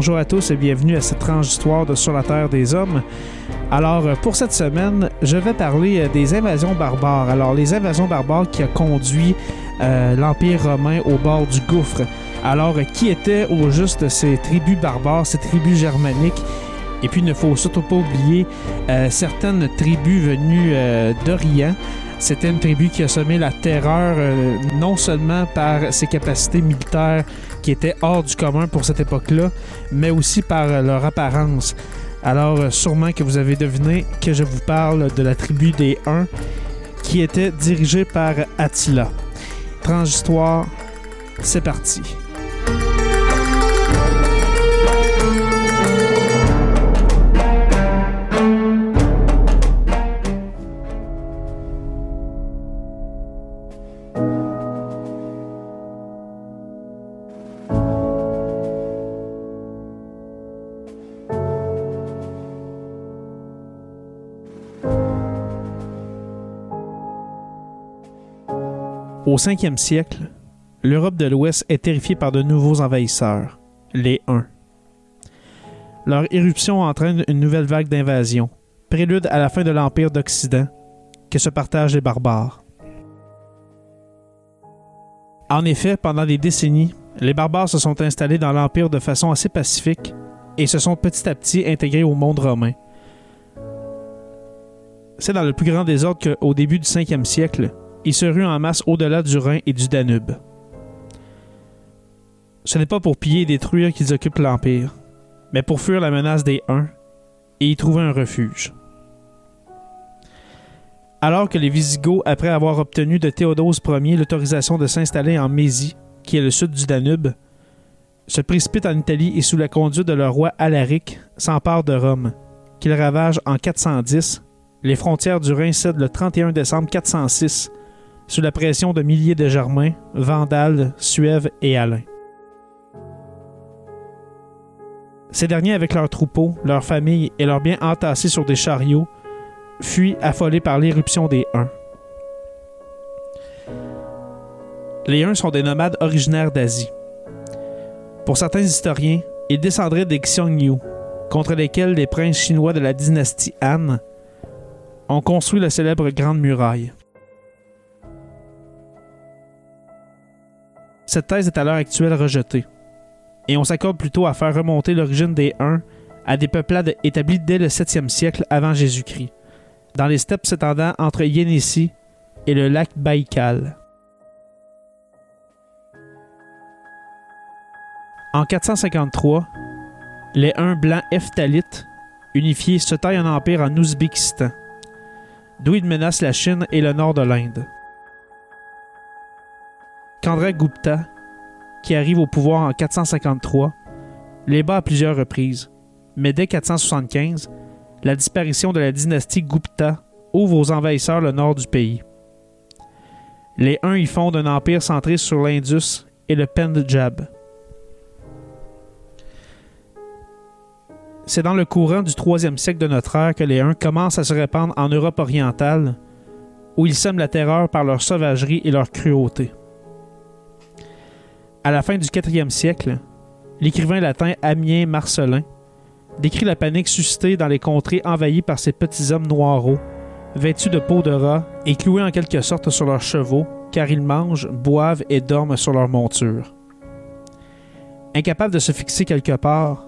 Bonjour à tous et bienvenue à cette tranche d'histoire de Sur la Terre des Hommes. Alors, euh, pour cette semaine, je vais parler euh, des invasions barbares. Alors, les invasions barbares qui ont conduit euh, l'Empire romain au bord du gouffre. Alors, qui étaient au juste ces tribus barbares, ces tribus germaniques? Et puis, il ne faut surtout pas oublier certaines tribus venues d'Orient. C'était une tribu qui a semé la terreur euh, non seulement par ses capacités militaires qui étaient hors du commun pour cette époque-là, mais aussi par euh, leur apparence. Alors, euh, sûrement que vous avez deviné que je vous parle de la tribu des Huns, qui était dirigée par Attila. Transhistoire, c'est parti. Au 5e siècle, l'Europe de l'Ouest est terrifiée par de nouveaux envahisseurs, les Huns. Leur éruption entraîne une nouvelle vague d'invasion, prélude à la fin de l'Empire d'Occident, que se partagent les barbares. En effet, pendant des décennies, les barbares se sont installés dans l'Empire de façon assez pacifique et se sont petit à petit intégrés au monde romain. C'est dans le plus grand désordre qu'au début du 5e siècle, ils se ruent en masse au-delà du Rhin et du Danube. Ce n'est pas pour piller et détruire qu'ils occupent l'Empire, mais pour fuir la menace des Huns et y trouver un refuge. Alors que les Visigoths, après avoir obtenu de Théodose Ier l'autorisation de s'installer en Mésie, qui est le sud du Danube, se précipitent en Italie et sous la conduite de leur roi Alaric s'emparent de Rome, qu'ils ravagent en 410. Les frontières du Rhin cèdent le 31 décembre 406 sous la pression de milliers de Germains, Vandales, Suèves et Alains. Ces derniers, avec leurs troupeaux, leurs familles et leurs biens entassés sur des chariots, fuient affolés par l'éruption des Huns. Les Huns sont des nomades originaires d'Asie. Pour certains historiens, ils descendraient des Xiongnu, contre lesquels les princes chinois de la dynastie Han ont construit la célèbre Grande Muraille. Cette thèse est à l'heure actuelle rejetée, et on s'accorde plutôt à faire remonter l'origine des Huns à des peuplades établies dès le 7e siècle avant Jésus-Christ, dans les steppes s'étendant entre Yénissi et le lac Baïkal. En 453, les Huns blancs Eftalites, unifiés, se taillent un empire en Ouzbékistan, d'où ils menacent la Chine et le nord de l'Inde. Chandra Gupta, qui arrive au pouvoir en 453, les bat à plusieurs reprises, mais dès 475, la disparition de la dynastie Gupta ouvre aux envahisseurs le nord du pays. Les Huns y fondent un empire centré sur l'Indus et le Pendjab. C'est dans le courant du 3e siècle de notre ère que les Huns commencent à se répandre en Europe orientale, où ils sèment la terreur par leur sauvagerie et leur cruauté. À la fin du 4e siècle, l'écrivain latin Amien Marcelin décrit la panique suscitée dans les contrées envahies par ces petits hommes noireaux, vêtus de peau de rat et cloués en quelque sorte sur leurs chevaux, car ils mangent, boivent et dorment sur leurs montures. Incapables de se fixer quelque part,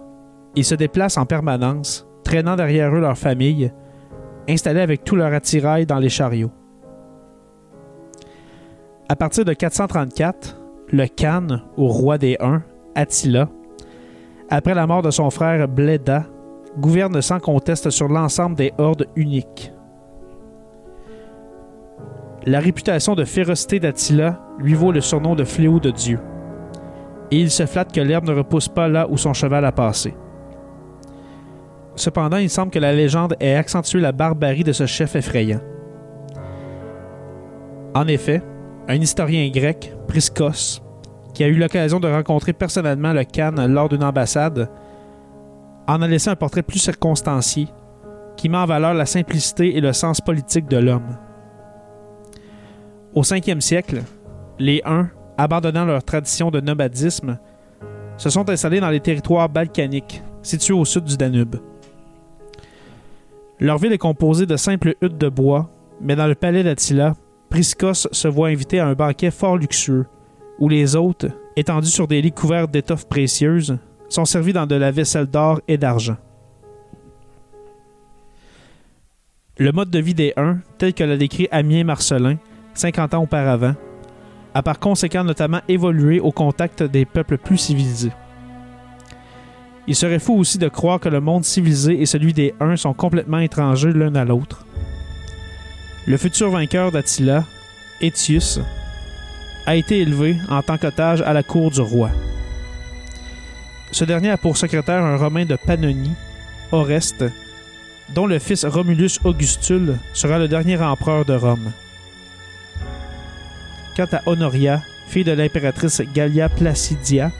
Ils se déplacent en permanence, traînant derrière eux leur famille, installés avec tout leur attirail dans les chariots. À partir de 434, le Khan, ou roi des Huns, Attila, après la mort de son frère Bleda, gouverne sans conteste sur l'ensemble des hordes uniques. La réputation de férocité d'Attila lui vaut le surnom de fléau de Dieu. Et il se flatte que l'herbe ne repousse pas là où son cheval a passé. Cependant, il semble que la légende ait accentué la barbarie de ce chef effrayant. En effet, un historien grec, Priscos, qui a eu l'occasion de rencontrer personnellement le Khan lors d'une ambassade, en a laissé un portrait plus circonstancié, qui met en valeur la simplicité et le sens politique de l'homme. Au 5e siècle, les Huns, abandonnant leur tradition de nomadisme, se sont installés dans les territoires balkaniques, situés au sud du Danube. Leur ville est composée de simples huttes de bois, mais dans le palais d'Attila, Priscos se voit invité à un banquet fort luxueux, où les hôtes, étendus sur des lits couverts d'étoffes précieuses, sont servis dans de la vaisselle d'or et d'argent. Le mode de vie des Huns, tel que l'a décrit Amien Marcelin, 50 ans auparavant, a par conséquent notamment évolué au contact des peuples plus civilisés. Il serait fou aussi de croire que le monde civilisé et celui des Huns sont complètement étrangers l'un à l'autre. Le futur vainqueur d'Attila, Étius, a été élevé en tant qu'otage à la cour du roi. Ce dernier a pour secrétaire un Romain de Pannonie, Oreste, dont le fils Romulus Augustule sera le dernier empereur de Rome. Quant à Honoria, fille de l'impératrice Gallia Placidia,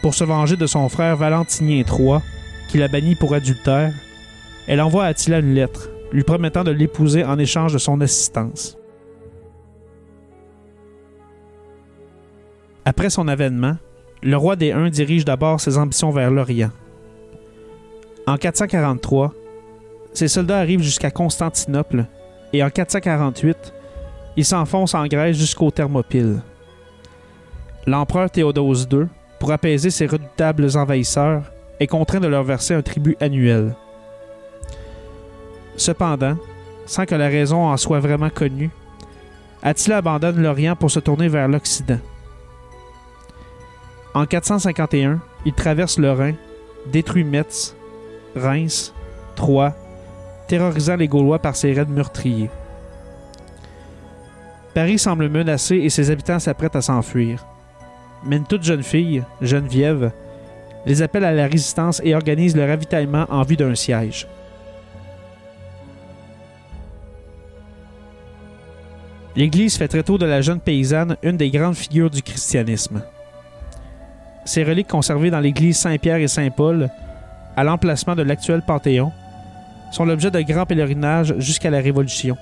pour se venger de son frère Valentinien III, qui l'a banni pour adultère, elle envoie à Attila une lettre, lui promettant de l'épouser en échange de son assistance. Après son avènement, le roi des Huns dirige d'abord ses ambitions vers l'Orient. En 443, ses soldats arrivent jusqu'à Constantinople et en 448, il s'enfonce en Grèce jusqu'aux Thermopyles. L'empereur Théodose II, pour apaiser ses redoutables envahisseurs, est contraint de leur verser un tribut annuel. Cependant, sans que la raison en soit vraiment connue, Attila abandonne l'Orient pour se tourner vers l'Occident. En 451, il traverse le Rhin, détruit Metz, Reims, Troyes, terrorisant les Gaulois par ses raids meurtriers. Paris semble menacé et ses habitants s'apprêtent à s'enfuir. Mais une toute jeune fille, Geneviève, les appelle à la résistance et organise le ravitaillement en vue d'un siège. L'Église fait très tôt de la jeune paysanne une des grandes figures du christianisme. Ses reliques conservées dans l'église Saint-Pierre et Saint-Paul, à l'emplacement de l'actuel Panthéon, sont l'objet de grands pèlerinages jusqu'à la Révolution,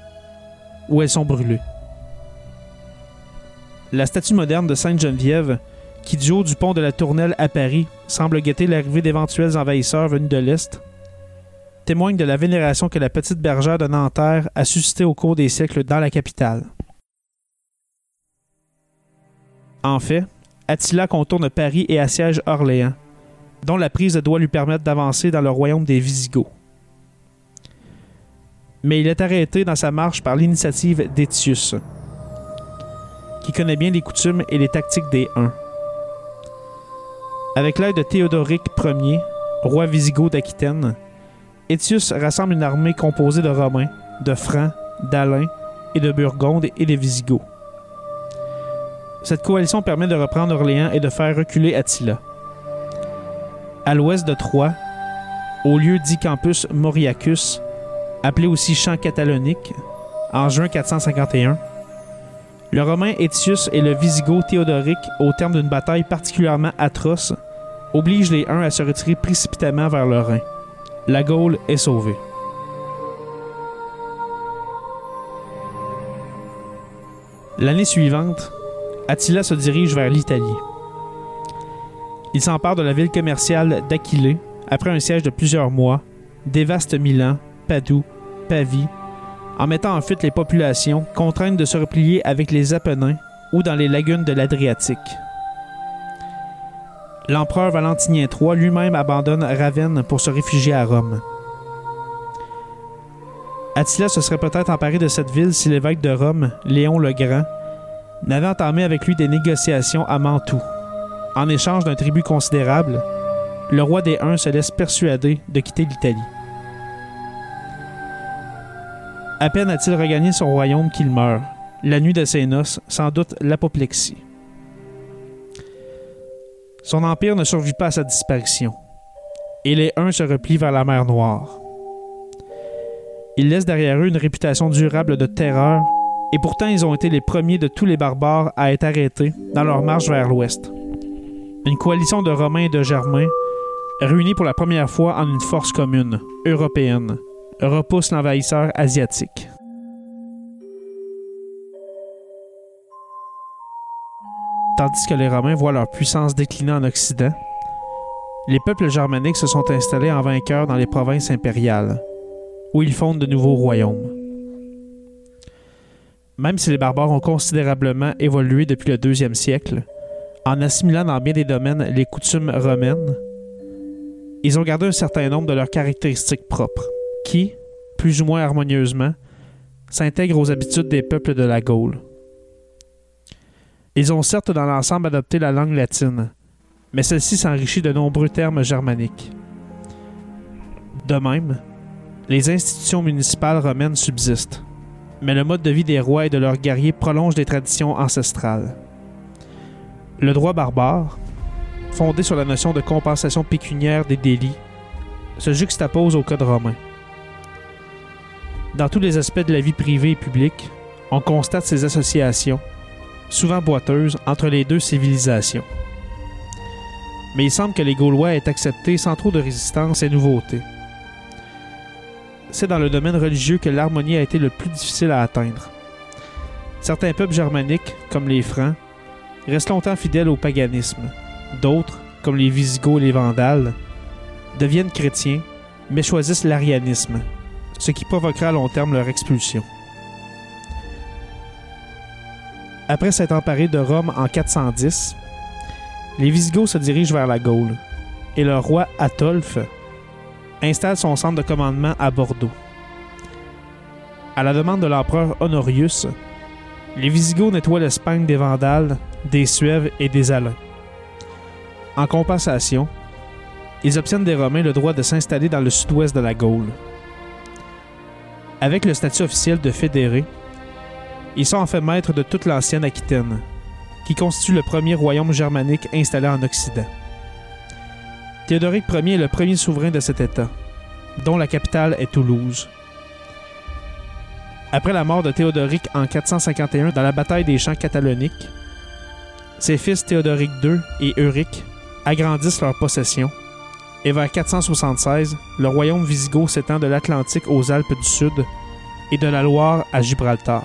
où elles sont brûlées. La statue moderne de Sainte-Geneviève, qui du haut du pont de la Tournelle à Paris semble guetter l'arrivée d'éventuels envahisseurs venus de l'Est, témoigne de la vénération que la petite bergère de Nanterre a suscité au cours des siècles dans la capitale. En fait, Attila contourne Paris et assiège Orléans, dont la prise doit lui permettre d'avancer dans le royaume des Visigoths. Mais il est arrêté dans sa marche par l'initiative d'Étius, qui connaît bien les coutumes et les tactiques des Huns. Avec l'aide de Théodoric Ier, roi wisigoth d'Aquitaine, Étius rassemble une armée composée de Romains, de Francs, d'Alains et de Burgondes et des Visigoths. Cette coalition permet de reprendre Orléans et de faire reculer Attila. À l'ouest de Troyes, au lieu dit campus Mauriacus, appelé aussi champ catalonique, en juin 451, le Romain Étius et le Visigoth Théodoric, au terme d'une bataille particulièrement atroce, obligent les Huns à se retirer précipitamment vers le Rhin. La Gaule est sauvée. L'année suivante, Attila se dirige vers l'Italie. Il s'empare de la ville commerciale d'Aquilée après un siège de plusieurs mois, dévaste Milan, Padoue, Pavie, en mettant en fuite les populations contraintes de se replier avec les Apennins ou dans les lagunes de l'Adriatique. l'empereur Valentinien III lui-même abandonne Ravenne pour se réfugier à Rome. Attila se serait peut-être emparé de cette ville si l'évêque de Rome, Léon le Grand, n'avait entamé avec lui des négociations à Mantoue. En échange d'un tribut considérable, le roi des Huns se laisse persuader de quitter l'Italie. À peine a-t-il regagné son royaume qu'il meurt, la nuit de ses noces, sans doute l'apoplexie. Son empire ne survit pas à sa disparition, et les Huns se replient vers la mer Noire. Ils laissent derrière eux une réputation durable de terreur, et pourtant ils ont été les premiers de tous les barbares à être arrêtés dans leur marche vers l'ouest. Une coalition de Romains et de Germains, réunis pour la première fois en une force commune, européenne, repousse l'envahisseur asiatique. Tandis que les Romains voient leur puissance décliner en Occident, les peuples germaniques se sont installés en vainqueurs dans les provinces impériales, où ils fondent de nouveaux royaumes. Même si les barbares ont considérablement évolué depuis le deuxième siècle, en assimilant dans bien des domaines les coutumes romaines, ils ont gardé un certain nombre de leurs caractéristiques propres, qui, plus ou moins harmonieusement, s'intègrent aux habitudes des peuples de la Gaule. Ils ont certes dans l'ensemble adopté la langue latine, mais celle-ci s'enrichit de nombreux termes germaniques. De même, les institutions municipales romaines subsistent, mais le mode de vie des rois et de leurs guerriers prolonge des traditions ancestrales. Le droit barbare, fondé sur la notion de compensation pécuniaire des délits, se juxtapose au code romain. Dans tous les aspects de la vie privée et publique, on constate ces associations, souvent boiteuses, entre les deux civilisations. Mais il semble que les Gaulois aient accepté sans trop de résistance ces nouveautés. C'est dans le domaine religieux que l'harmonie a été le plus difficile à atteindre. Certains peuples germaniques, comme les Francs, restent longtemps fidèles au paganisme. D'autres, comme les Visigoths et les Vandales, deviennent chrétiens, mais choisissent l'arianisme, ce qui provoquera à long terme leur expulsion. Après s'être emparés de Rome en 410, les Visigoths se dirigent vers la Gaule, et leur roi Atolphe installe son centre de commandement à Bordeaux. À la demande de l'empereur Honorius, les Visigoths nettoient l'Espagne des Vandales, des Suèves et des Alains. En compensation, ils obtiennent des Romains le droit de s'installer dans le sud-ouest de la Gaule. Avec le statut officiel de fédérés, ils sont en fait maîtres de toute l'ancienne Aquitaine, qui constitue le premier royaume germanique installé en Occident. Théodoric Ier est le premier souverain de cet État, dont la capitale est Toulouse. Après la mort de Théodoric en 451 dans la bataille des champs cataloniques, ses fils Théodoric II et Euric agrandissent leurs possessions, et vers 476, le royaume wisigoth s'étend de l'Atlantique aux Alpes du Sud et de la Loire à Gibraltar.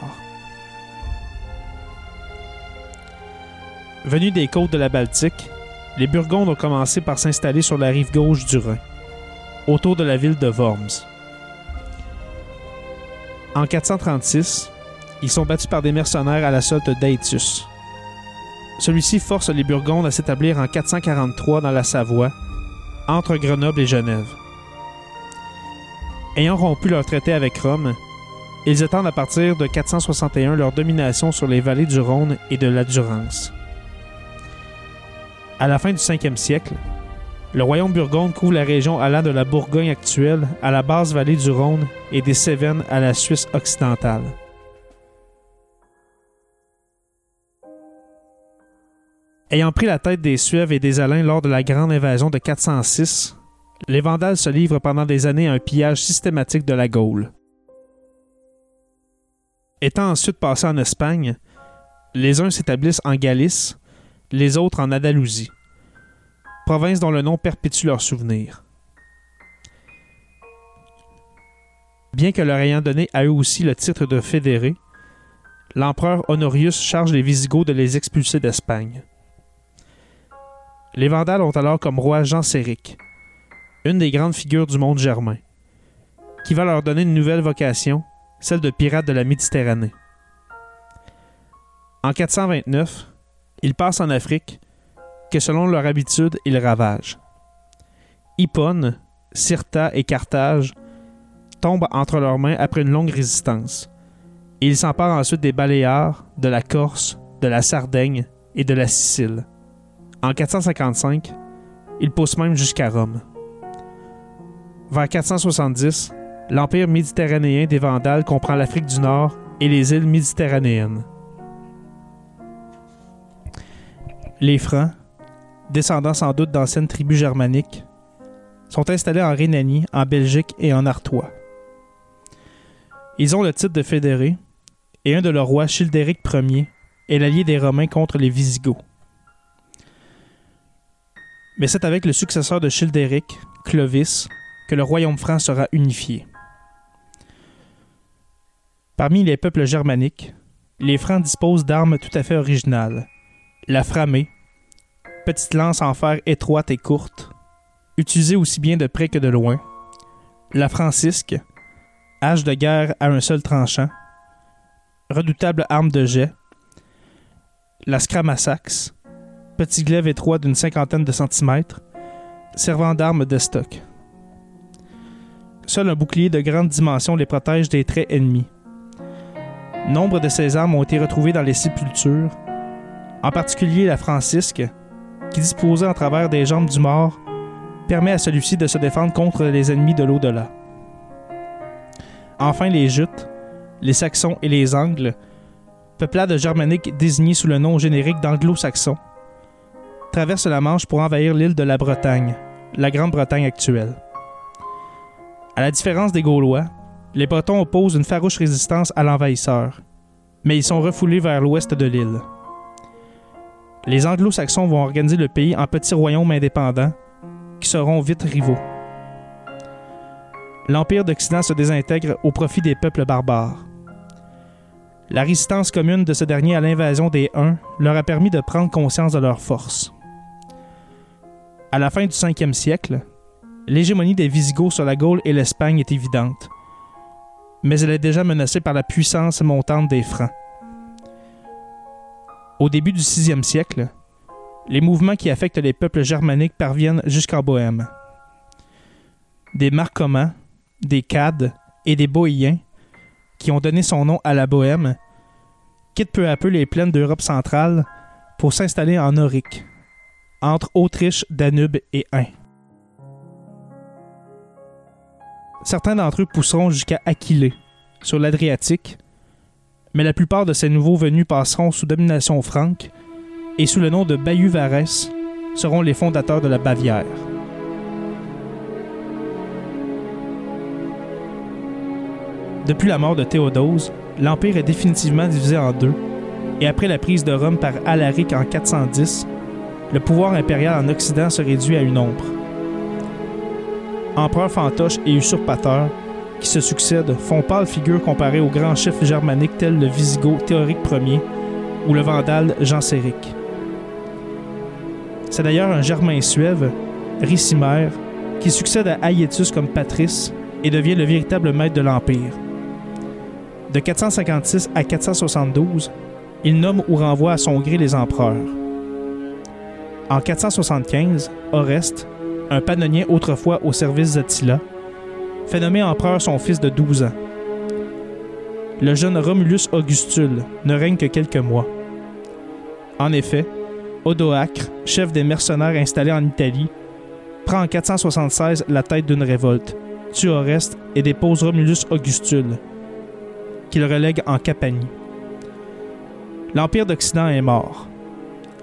Venus des côtes de la Baltique, les Burgondes ont commencé par s'installer sur la rive gauche du Rhin, autour de la ville de Worms. En 436, ils sont battus par des mercenaires à la solde d'Aetius. Celui-ci force les Burgondes à s'établir en 443 dans la Savoie, entre Grenoble et Genève. Ayant rompu leur traité avec Rome, ils étendent à partir de 461 leur domination sur les vallées du Rhône et de la Durance. À la fin du 5e siècle, le royaume burgonde couvre la région allant de la Bourgogne actuelle à la basse vallée du Rhône et des Cévennes à la Suisse occidentale. Ayant pris la tête des Suèves et des Alains lors de la grande invasion de 406, les Vandales se livrent pendant des années à un pillage systématique de la Gaule. Étant ensuite passés en Espagne, les uns s'établissent en Galice, les autres en Andalousie, province dont le nom perpétue leur souvenir. Bien que leur ayant donné à eux aussi le titre de fédérés, l'empereur Honorius charge les Visigoths de les expulser d'Espagne. Les Vandales ont alors comme roi Jean Séric, une des grandes figures du monde germain, qui va leur donner une nouvelle vocation, celle de pirate de la Méditerranée. En 429, ils passent en Afrique que selon leur habitude, ils ravagent. Hippone, Cirta et Carthage tombent entre leurs mains après une longue résistance. Ils s'emparent ensuite des Baléares, de la Corse, de la Sardaigne et de la Sicile. En 455, ils poussent même jusqu'à Rome. Vers 470, l'empire méditerranéen des Vandales comprend l'Afrique du Nord et les îles méditerranéennes. Les Francs, descendants sans doute d'anciennes tribus germaniques, sont installés en Rhénanie, en Belgique et en Artois. Ils ont le titre de fédérés, et un de leurs rois, Childéric Ier, est l'allié des Romains contre les Visigoths. Mais c'est avec le successeur de Childéric, Clovis, que le royaume franc sera unifié. Parmi les peuples germaniques, les Francs disposent d'armes tout à fait originales. La framée, petite lance en fer étroite et courte, utilisée aussi bien de près que de loin. La francisque, hache de guerre à un seul tranchant. Redoutable arme de jet. La scramasax, petit glaive étroit d'une cinquantaine de centimètres, servant d'arme de stock. Seul un bouclier de grande dimension les protège des traits ennemis. Nombre de ces armes ont été retrouvées dans les sépultures, en particulier la francisque, qui disposait en travers des jambes du mort, permet à celui-ci de se défendre contre les ennemis de l'au-delà. Enfin, les Jutes, les Saxons et les Angles, peuplades germaniques désignées sous le nom générique d'anglo-saxons, traversent la Manche pour envahir l'île de la Bretagne, la Grande-Bretagne actuelle. À la différence des Gaulois, les Bretons opposent une farouche résistance à l'envahisseur, mais ils sont refoulés vers l'ouest de l'île. Les Anglo-Saxons vont organiser le pays en petits royaumes indépendants qui seront vite rivaux l'Empire d'Occident se désintègre au profit des peuples barbares. La résistance commune de ce dernier à l'invasion des Huns leur a permis de prendre conscience de leur force. À la fin du 5e siècle, l'hégémonie des Visigoths sur la Gaule et l'Espagne est évidente, mais elle est déjà menacée par la puissance montante des Francs. Au début du 6e siècle, les mouvements qui affectent les peuples germaniques parviennent jusqu'en Bohême. Des Marcomains, des Cades et des Boïens, qui ont donné son nom à la Bohème, quittent peu à peu les plaines d'Europe centrale pour s'installer en Aurique, entre Autriche, Danube et Ain. Certains d'entre eux pousseront jusqu'à Aquilée, sur l'Adriatique, mais la plupart de ces nouveaux venus passeront sous domination franque et sous le nom de Bayeux-Varès seront les fondateurs de la Bavière. Depuis la mort de Théodose, l'Empire est définitivement divisé en deux, et après la prise de Rome par Alaric en 410, le pouvoir impérial en Occident se réduit à une ombre. Empereurs fantoches et usurpateurs qui se succèdent font pâle figure comparée aux grands chefs germaniques tels le Visigoth Théorique Ier ou le Vandale Jean Séric. C'est d'ailleurs un Germain suève, Ricimer, qui succède à Aietus comme patrice et devient le véritable maître de l'Empire. De 456 à 472, il nomme ou renvoie à son gré les empereurs. En 475, Oreste, un panonien autrefois au service d'Attila, fait nommer empereur son fils de 12 ans. Le jeune Romulus Augustule ne règne que quelques mois. En effet, Odoacre, chef des mercenaires installés en Italie, prend en 476 la tête d'une révolte, tue Oreste et dépose Romulus Augustule, qu'il relègue en Capanie. L'Empire d'Occident est mort.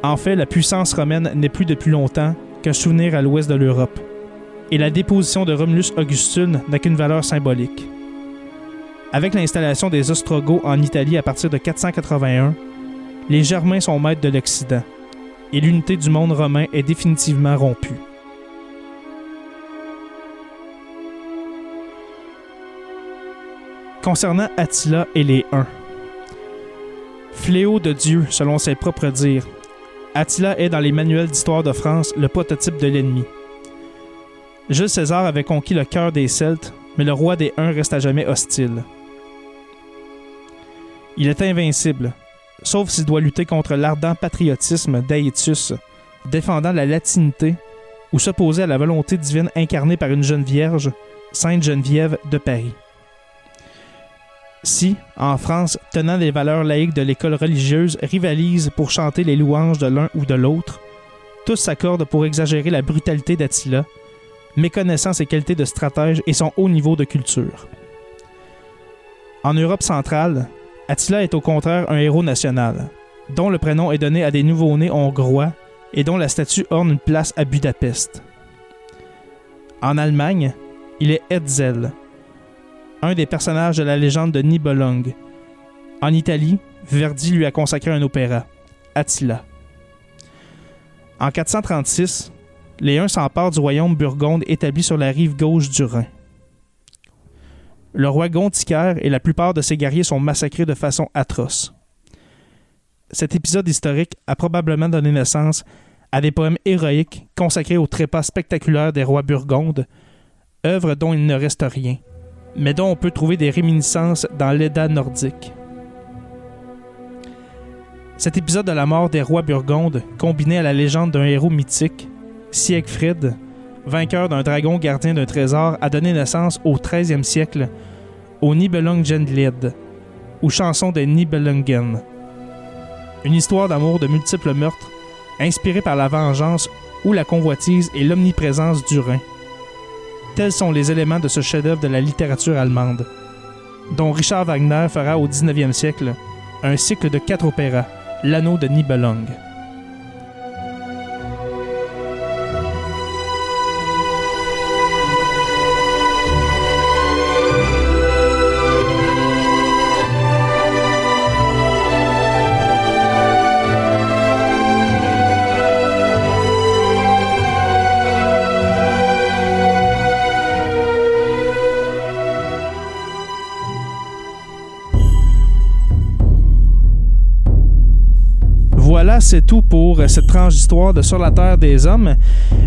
En fait, la puissance romaine n'est plus depuis longtemps qu'un souvenir à l'ouest de l'Europe, et la déposition de Romulus Augustule n'a qu'une valeur symbolique. Avec l'installation des Ostrogoths en Italie à partir de 481, les Germains sont maîtres de l'Occident, et l'unité du monde romain est définitivement rompue. concernant Attila et les Huns. Fléau de Dieu, selon ses propres dires. Attila est dans les manuels d'histoire de France le prototype de l'ennemi. Jules César avait conquis le cœur des Celtes, mais le roi des Huns reste à jamais hostile. Il est invincible, sauf s'il doit lutter contre l'ardent patriotisme d'Aetius, défendant la latinité ou s'opposer à la volonté divine incarnée par une jeune vierge, Sainte Geneviève de Paris. Si, en France, tenant les valeurs laïques de l'école religieuse rivalisent pour chanter les louanges de l'un ou de l'autre, tous s'accordent pour exagérer la brutalité d'Attila, méconnaissant ses qualités de stratège et son haut niveau de culture. En Europe centrale, Attila est au contraire un héros national, dont le prénom est donné à des nouveau-nés hongrois et dont la statue orne une place à Budapest. En Allemagne, il est Hetzel, un des personnages de la légende de Nibelung. En Italie, Verdi lui a consacré un opéra, Attila. En 436, les Huns s'emparent du royaume burgonde établi sur la rive gauche du Rhin. Le roi Gonticaire et la plupart de ses guerriers sont massacrés de façon atroce. Cet épisode historique a probablement donné naissance à des poèmes héroïques consacrés au trépas spectaculaire des rois burgondes, œuvre dont il ne reste rien, mais dont on peut trouver des réminiscences dans l'Edda nordique. Cet épisode de la mort des rois burgondes, combiné à la légende d'un héros mythique, Siegfried, vainqueur d'un dragon gardien d'un trésor, a donné naissance au 13e siècle au Nibelungenlied, ou chanson de Nibelungen. Une histoire d'amour de multiples meurtres, inspirée par la vengeance ou la convoitise et l'omniprésence du Rhin. Tels sont les éléments de ce chef-d'œuvre de la littérature allemande, dont Richard Wagner fera au 19e siècle un cycle de quatre opéras, L'anneau de Nibelung. C'est tout pour euh, cette tranche d'histoire de Sur la Terre des Hommes.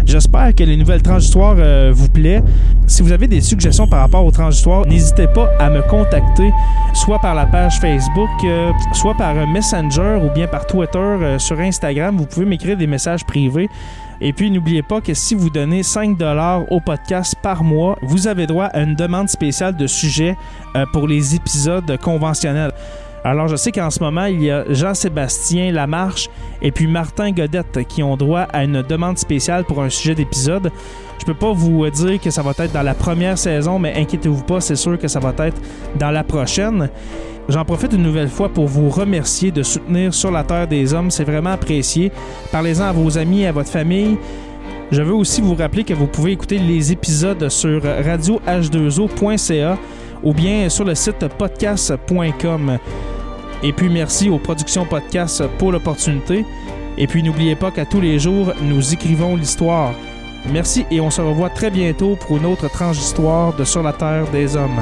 J'espère que les nouvelles tranches d'histoire euh, vous plaisent. Si vous avez des suggestions par rapport aux tranches d'histoire, n'hésitez pas à me contacter, soit par la page Facebook, euh, soit par un Messenger ou bien par Twitter, sur Instagram. Vous pouvez m'écrire des messages privés. Et puis, n'oubliez pas que si vous donnez 5 au podcast par mois, vous avez droit à une demande spéciale de sujet pour les épisodes conventionnels. Alors, je sais qu'en ce moment, il y a Jean-Sébastien Lamarche et puis Martin Godette qui ont droit à une demande spéciale pour un sujet d'épisode. Je peux pas vous dire que ça va être dans la première saison, mais inquiétez-vous pas, c'est sûr que ça va être dans la prochaine. J'en profite une nouvelle fois pour vous remercier de soutenir Sur la Terre des Hommes. C'est vraiment apprécié. Parlez-en à vos amis, à votre famille. Je veux aussi vous rappeler que vous pouvez écouter les épisodes sur radioh2o.ca ou bien sur le site podcast.com. Et puis merci aux productions podcast pour l'opportunité. Et puis n'oubliez pas qu'à tous les jours, nous écrivons l'histoire. Merci et on se revoit très bientôt pour une autre tranche d'histoire de Sur la Terre des Hommes.